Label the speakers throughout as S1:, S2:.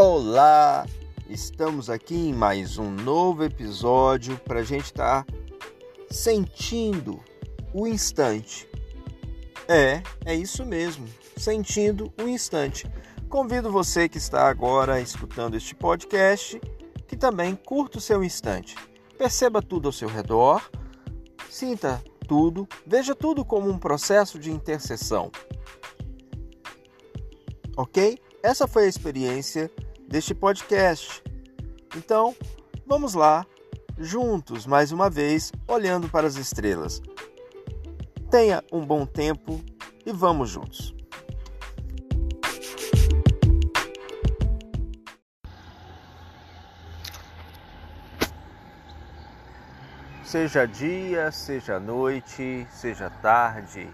S1: Olá! Estamos aqui em mais um novo episódio para a gente estar tá sentindo o instante. É, é isso mesmo, sentindo o instante. Convido você que está agora escutando este podcast que também curta o seu instante. Perceba tudo ao seu redor, sinta tudo, veja tudo como um processo de interseção. Ok? Essa foi a experiência deste podcast. Então, vamos lá, juntos mais uma vez, olhando para as estrelas. Tenha um bom tempo e vamos juntos. Seja dia, seja noite, seja tarde,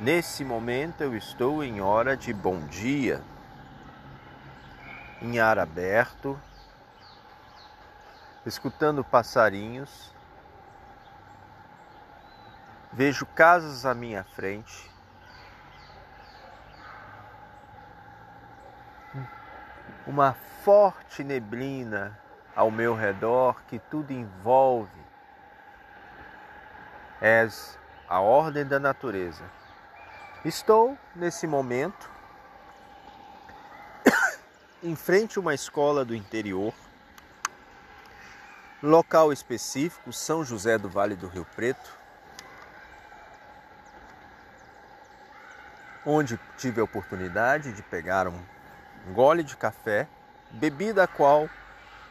S1: nesse momento eu estou em hora de bom dia em ar aberto, escutando passarinhos. Vejo casas à minha frente. Uma forte neblina ao meu redor que tudo envolve. És a ordem da natureza. Estou nesse momento em frente a uma escola do interior, local específico, São José do Vale do Rio Preto, onde tive a oportunidade de pegar um gole de café, bebida a qual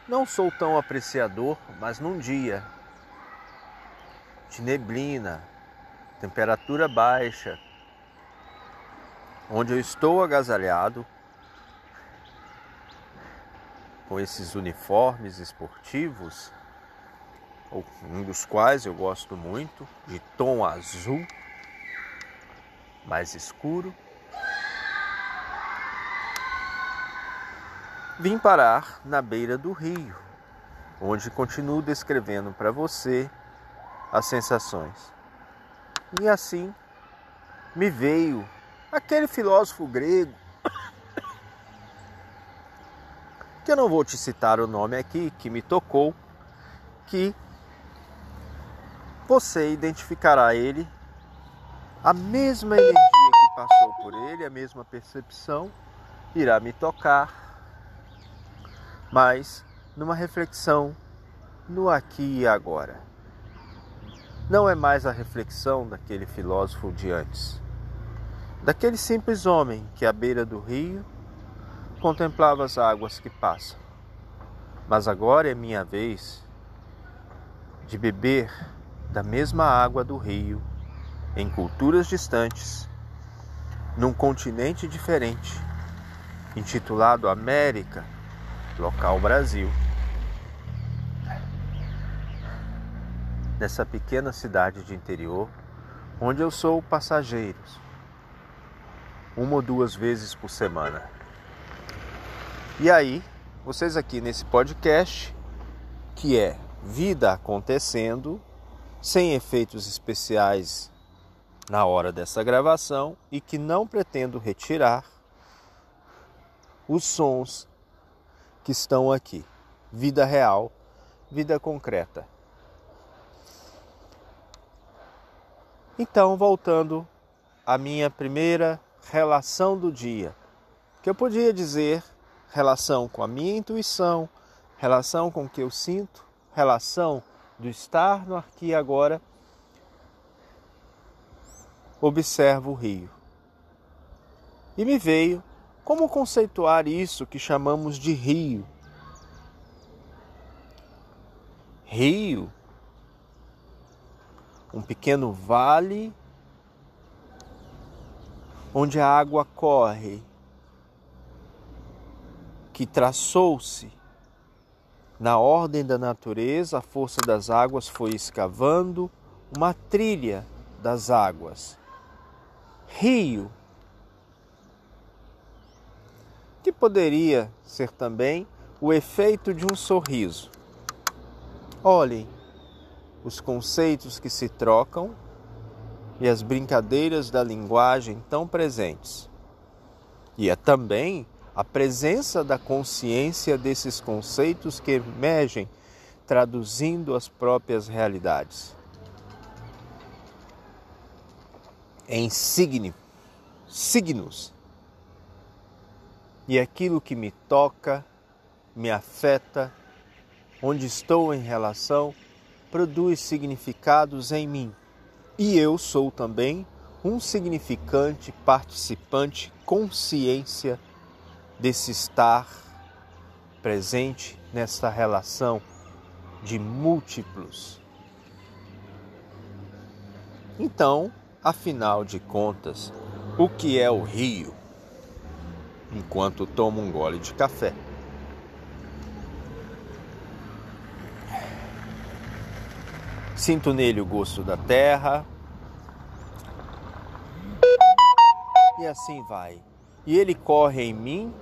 S1: não sou tão apreciador, mas num dia de neblina, temperatura baixa, onde eu estou agasalhado, com esses uniformes esportivos, um dos quais eu gosto muito, de tom azul, mais escuro. Vim parar na beira do rio, onde continuo descrevendo para você as sensações. E assim me veio aquele filósofo grego que eu não vou te citar o nome aqui, que me tocou, que você identificará ele, a mesma energia que passou por ele, a mesma percepção, irá me tocar, mas numa reflexão no aqui e agora. Não é mais a reflexão daquele filósofo de antes, daquele simples homem que à beira do rio contemplava as águas que passam. Mas agora é minha vez de beber da mesma água do rio, em culturas distantes, num continente diferente, intitulado América, local Brasil. Nessa pequena cidade de interior, onde eu sou passageiro, uma ou duas vezes por semana. E aí, vocês aqui nesse podcast, que é vida acontecendo, sem efeitos especiais na hora dessa gravação e que não pretendo retirar os sons que estão aqui. Vida real, vida concreta. Então, voltando à minha primeira relação do dia, que eu podia dizer relação com a minha intuição, relação com o que eu sinto, relação do estar no aqui e agora. Observo o rio. E me veio como conceituar isso que chamamos de rio. Rio, um pequeno vale onde a água corre que traçou-se na ordem da natureza, a força das águas foi escavando uma trilha das águas. Rio, que poderia ser também o efeito de um sorriso. Olhem os conceitos que se trocam e as brincadeiras da linguagem tão presentes. E é também a presença da consciência desses conceitos que emergem, traduzindo as próprias realidades. Em signo, signos. E aquilo que me toca, me afeta, onde estou em relação, produz significados em mim. E eu sou também um significante, participante, consciência desse estar presente nesta relação de múltiplos. Então, afinal de contas, o que é o rio? Enquanto tomo um gole de café. Sinto nele o gosto da terra. E assim vai. E ele corre em mim,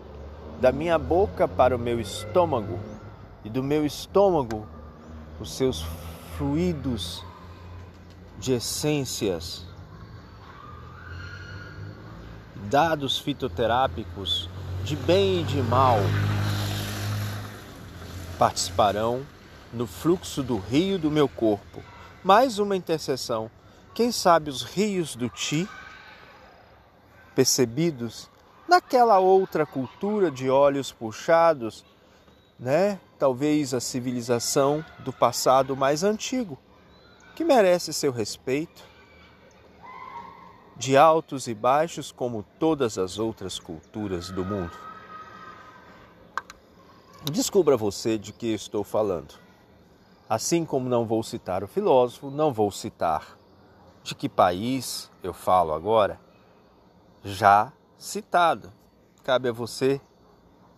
S1: da minha boca para o meu estômago, e do meu estômago os seus fluidos de essências, dados fitoterápicos de bem e de mal participarão no fluxo do rio do meu corpo. Mais uma intercessão. Quem sabe os rios do Ti, percebidos naquela outra cultura de olhos puxados, né? Talvez a civilização do passado mais antigo, que merece seu respeito, de altos e baixos como todas as outras culturas do mundo. Descubra você de que estou falando. Assim como não vou citar o filósofo, não vou citar de que país eu falo agora, já citado. Cabe a você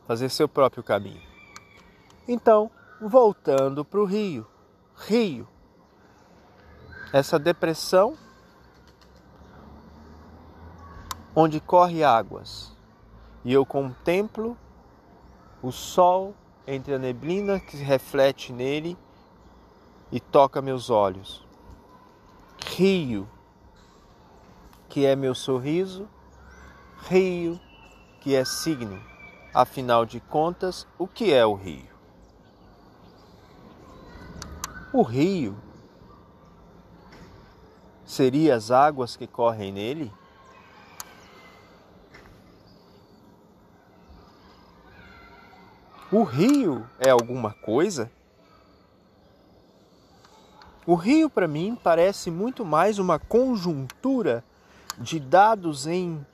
S1: fazer seu próprio caminho. Então, voltando para o rio. Rio. Essa depressão onde corre águas. E eu contemplo o sol entre a neblina que reflete nele e toca meus olhos. Rio, que é meu sorriso, rio, que é signo. Afinal de contas, o que é o rio? O rio seria as águas que correm nele? O rio é alguma coisa? O rio, para mim, parece muito mais uma conjuntura de dados em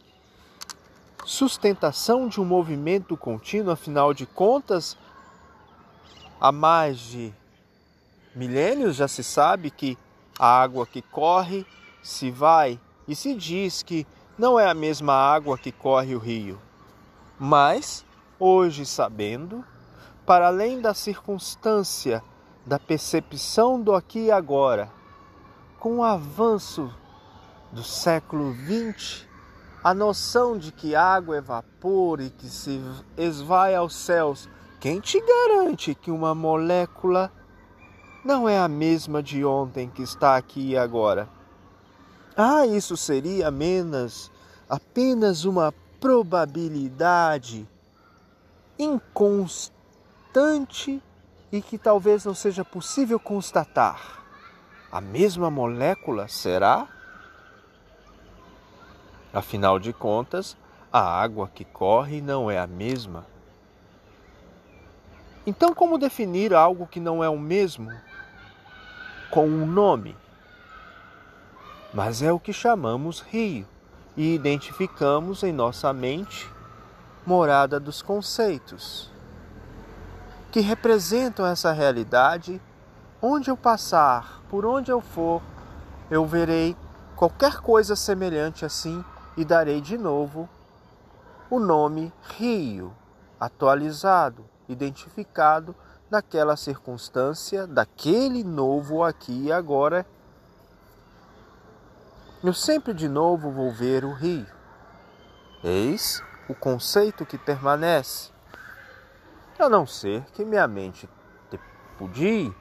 S1: sustentação de um movimento contínuo, afinal de contas, há mais de milênios já se sabe que a água que corre se vai e se diz que não é a mesma água que corre o rio. Mas, hoje sabendo, para além da circunstância da percepção do aqui e agora, com o avanço do século XX, a noção de que água é vapor e que se esvai aos céus, quem te garante que uma molécula não é a mesma de ontem que está aqui e agora? Ah, isso seria apenas, apenas uma probabilidade inconstante e que talvez não seja possível constatar. A mesma molécula será? Afinal de contas, a água que corre não é a mesma. Então, como definir algo que não é o mesmo? Com um nome. Mas é o que chamamos rio e identificamos em nossa mente morada dos conceitos que representam essa realidade. Onde eu passar, por onde eu for, eu verei qualquer coisa semelhante assim e darei de novo o nome Rio, atualizado, identificado naquela circunstância, daquele novo aqui e agora. Eu sempre de novo vou ver o rio. Eis o conceito que permanece a não ser que minha mente pudie,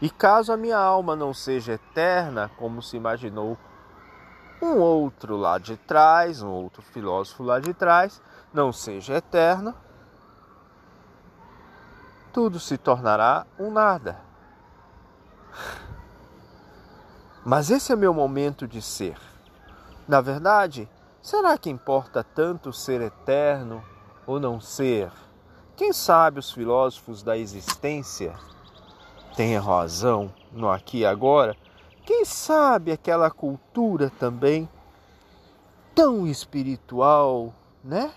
S1: e caso a minha alma não seja eterna, como se imaginou um outro lá de trás, um outro filósofo lá de trás, não seja eterno, tudo se tornará um nada. Mas esse é meu momento de ser. Na verdade, será que importa tanto ser eterno ou não ser? Quem sabe os filósofos da existência têm razão no aqui e agora? Quem sabe aquela cultura também tão espiritual, né?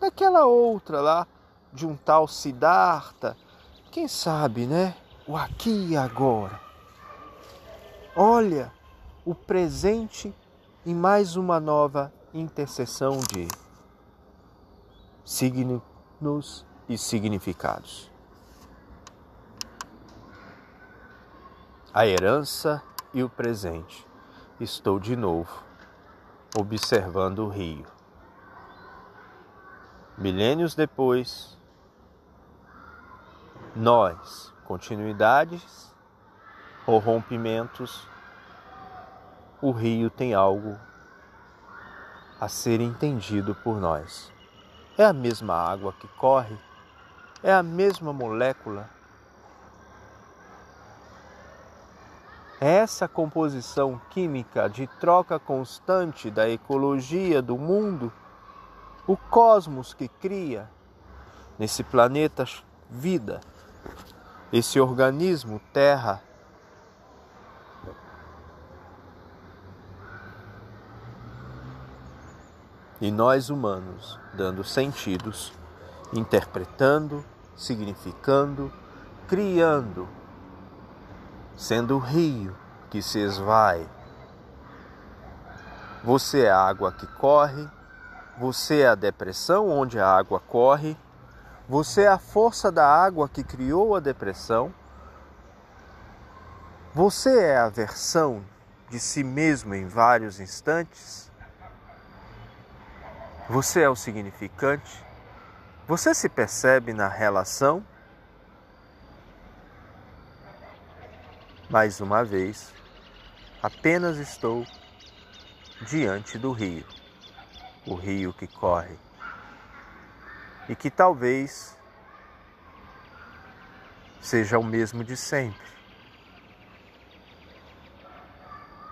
S1: Daquela outra lá, de um tal Siddhartha. Quem sabe, né? O aqui e agora. Olha o presente em mais uma nova intercessão de signos e significados. A herança e o presente. Estou de novo observando o rio. Milênios depois, nós, continuidades ou rompimentos, o rio tem algo a ser entendido por nós. É a mesma água que corre é a mesma molécula. Essa composição química de troca constante da ecologia do mundo, o cosmos que cria nesse planeta vida, esse organismo Terra. E nós humanos dando sentidos interpretando, significando, criando, sendo o rio que se esvai. Você é a água que corre, você é a depressão onde a água corre, você é a força da água que criou a depressão, você é a versão de si mesmo em vários instantes, você é o significante, você se percebe na relação? Mais uma vez, apenas estou diante do rio, o rio que corre e que talvez seja o mesmo de sempre.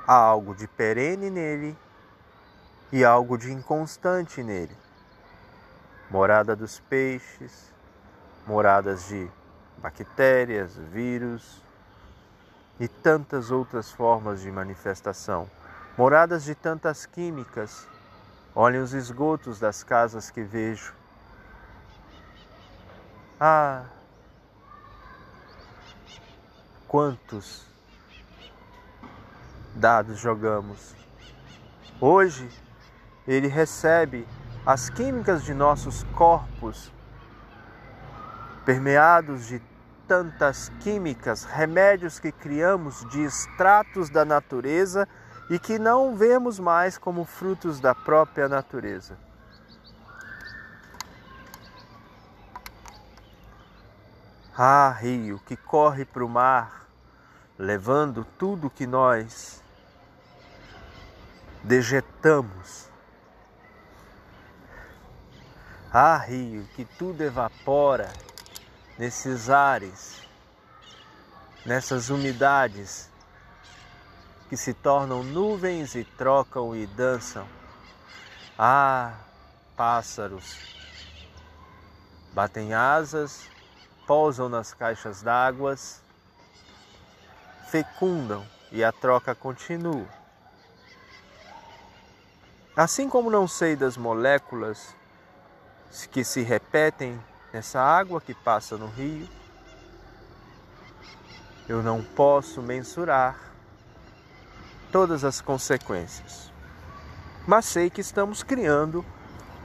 S1: Há algo de perene nele e algo de inconstante nele morada dos peixes, moradas de bactérias, vírus e tantas outras formas de manifestação, moradas de tantas químicas. Olhem os esgotos das casas que vejo. Ah, quantos dados jogamos. Hoje ele recebe as químicas de nossos corpos, permeados de tantas químicas, remédios que criamos de extratos da natureza e que não vemos mais como frutos da própria natureza. Ah, rio que corre para o mar, levando tudo que nós dejetamos Ah, rio, que tudo evapora nesses ares, nessas umidades que se tornam nuvens e trocam e dançam. Ah, pássaros, batem asas, pousam nas caixas d'água, fecundam e a troca continua. Assim como não sei das moléculas que se repetem nessa água que passa no rio. Eu não posso mensurar todas as consequências, mas sei que estamos criando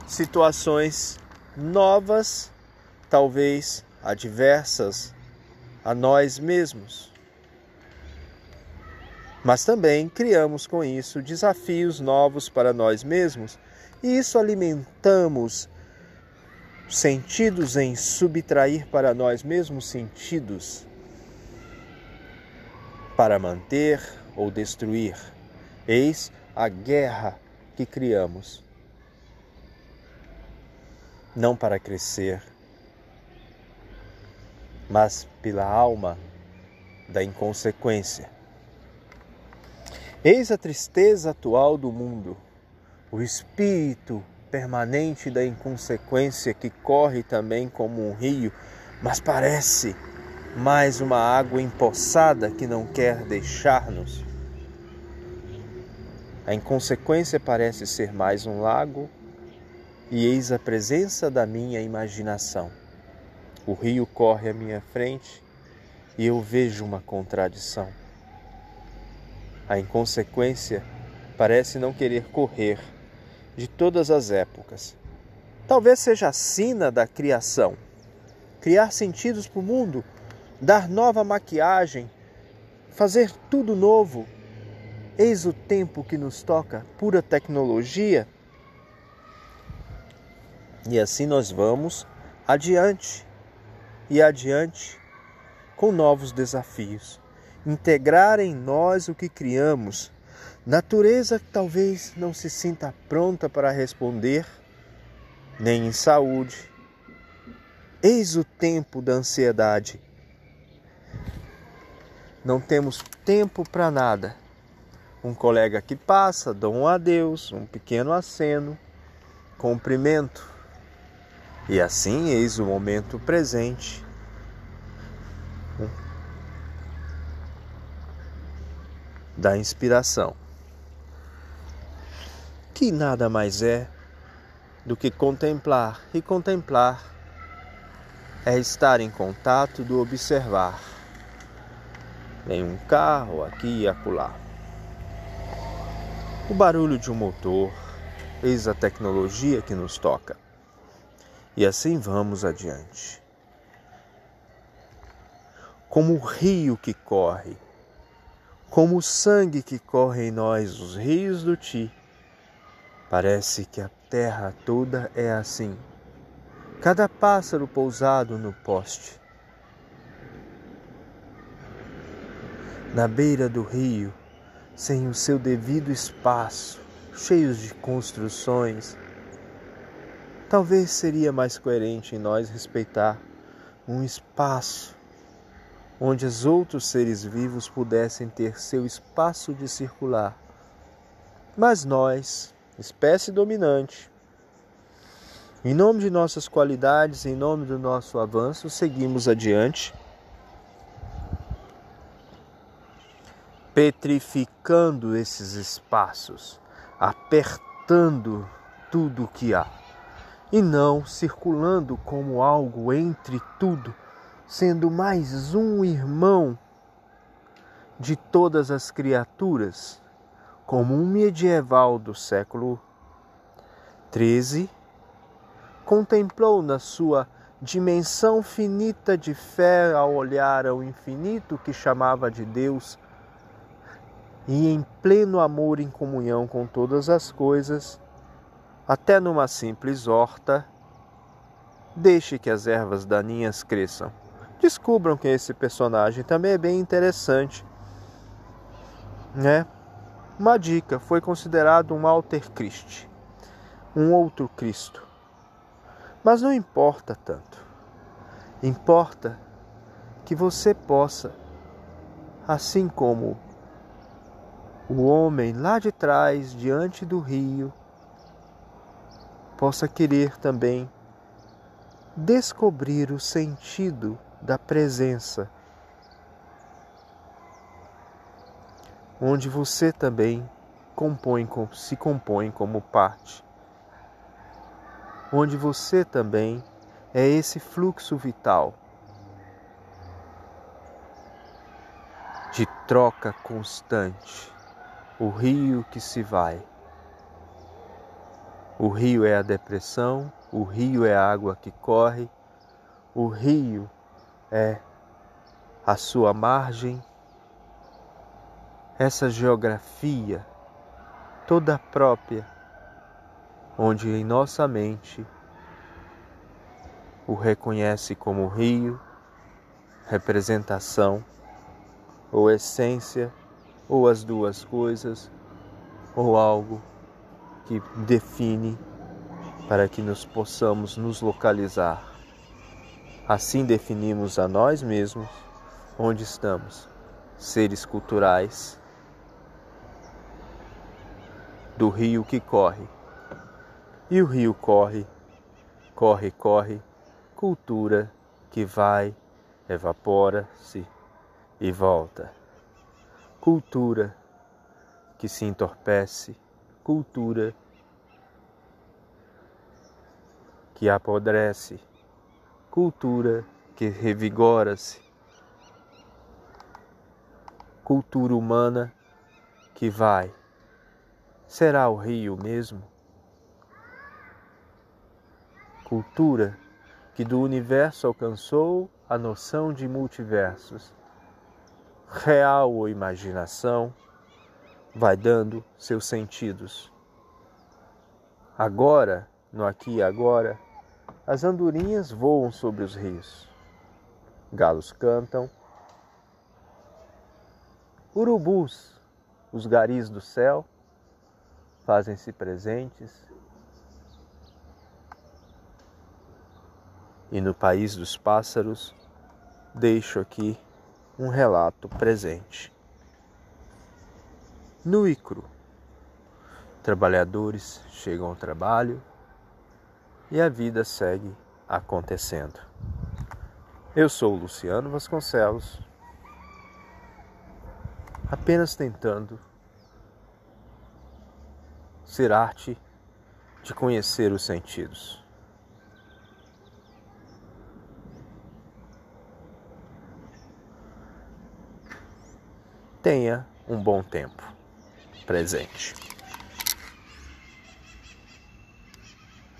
S1: situações novas, talvez adversas a nós mesmos. Mas também criamos com isso desafios novos para nós mesmos, e isso alimentamos sentidos em subtrair para nós mesmos sentidos para manter ou destruir. Eis a guerra que criamos. Não para crescer, mas pela alma da inconsequência. Eis a tristeza atual do mundo, o espírito permanente da inconsequência que corre também como um rio, mas parece mais uma água empoçada que não quer deixar-nos. A inconsequência parece ser mais um lago, e eis a presença da minha imaginação. O rio corre à minha frente e eu vejo uma contradição. A inconsequência parece não querer correr de todas as épocas. Talvez seja a sina da criação. Criar sentidos para o mundo, dar nova maquiagem, fazer tudo novo. Eis o tempo que nos toca, pura tecnologia. E assim nós vamos adiante e adiante com novos desafios. Integrar em nós o que criamos. Natureza que talvez não se sinta pronta para responder, nem em saúde. Eis o tempo da ansiedade. Não temos tempo para nada. Um colega que passa, dá um adeus, um pequeno aceno, cumprimento. E assim eis o momento presente da inspiração, que nada mais é do que contemplar, e contemplar é estar em contato do observar. Em um carro aqui e acolá. O barulho de um motor, eis a tecnologia que nos toca. E assim vamos adiante. Como o rio que corre, como o sangue que corre em nós, os rios do Ti. Parece que a terra toda é assim. Cada pássaro pousado no poste. Na beira do rio, sem o seu devido espaço, cheios de construções. Talvez seria mais coerente em nós respeitar um espaço onde os outros seres vivos pudessem ter seu espaço de circular. Mas nós, espécie dominante, em nome de nossas qualidades, em nome do nosso avanço, seguimos adiante, petrificando esses espaços, apertando tudo o que há, e não circulando como algo entre tudo sendo mais um irmão de todas as criaturas, como um medieval do século XIII contemplou na sua dimensão finita de fé ao olhar ao infinito que chamava de Deus e em pleno amor em comunhão com todas as coisas, até numa simples horta, deixe que as ervas daninhas cresçam descubram que esse personagem também é bem interessante. Né? Uma dica, foi considerado um alter Christ, um outro Cristo. Mas não importa tanto. Importa que você possa, assim como o homem lá de trás, diante do rio, possa querer também descobrir o sentido da presença, onde você também compõe, se compõe como parte, onde você também é esse fluxo vital de troca constante, o rio que se vai. O rio é a depressão, o rio é a água que corre, o rio é a sua margem, essa geografia toda própria, onde em nossa mente o reconhece como rio, representação ou essência, ou as duas coisas, ou algo que define para que nos possamos nos localizar. Assim definimos a nós mesmos onde estamos, seres culturais do rio que corre. E o rio corre, corre, corre, cultura que vai, evapora-se e volta. Cultura que se entorpece, cultura que apodrece, cultura que revigora-se, cultura humana que vai. Será o rio mesmo? Cultura que do universo alcançou a noção de multiversos, real ou imaginação, vai dando seus sentidos. Agora, no aqui e agora, as andorinhas voam sobre os rios, galos cantam, urubus, os garis do céu, fazem-se presentes. E no país dos pássaros, deixo aqui um relato presente. No Icro, trabalhadores chegam ao trabalho e a vida segue acontecendo. Eu sou Luciano Vasconcelos, apenas tentando ser arte de conhecer os sentidos. Tenha um bom tempo presente.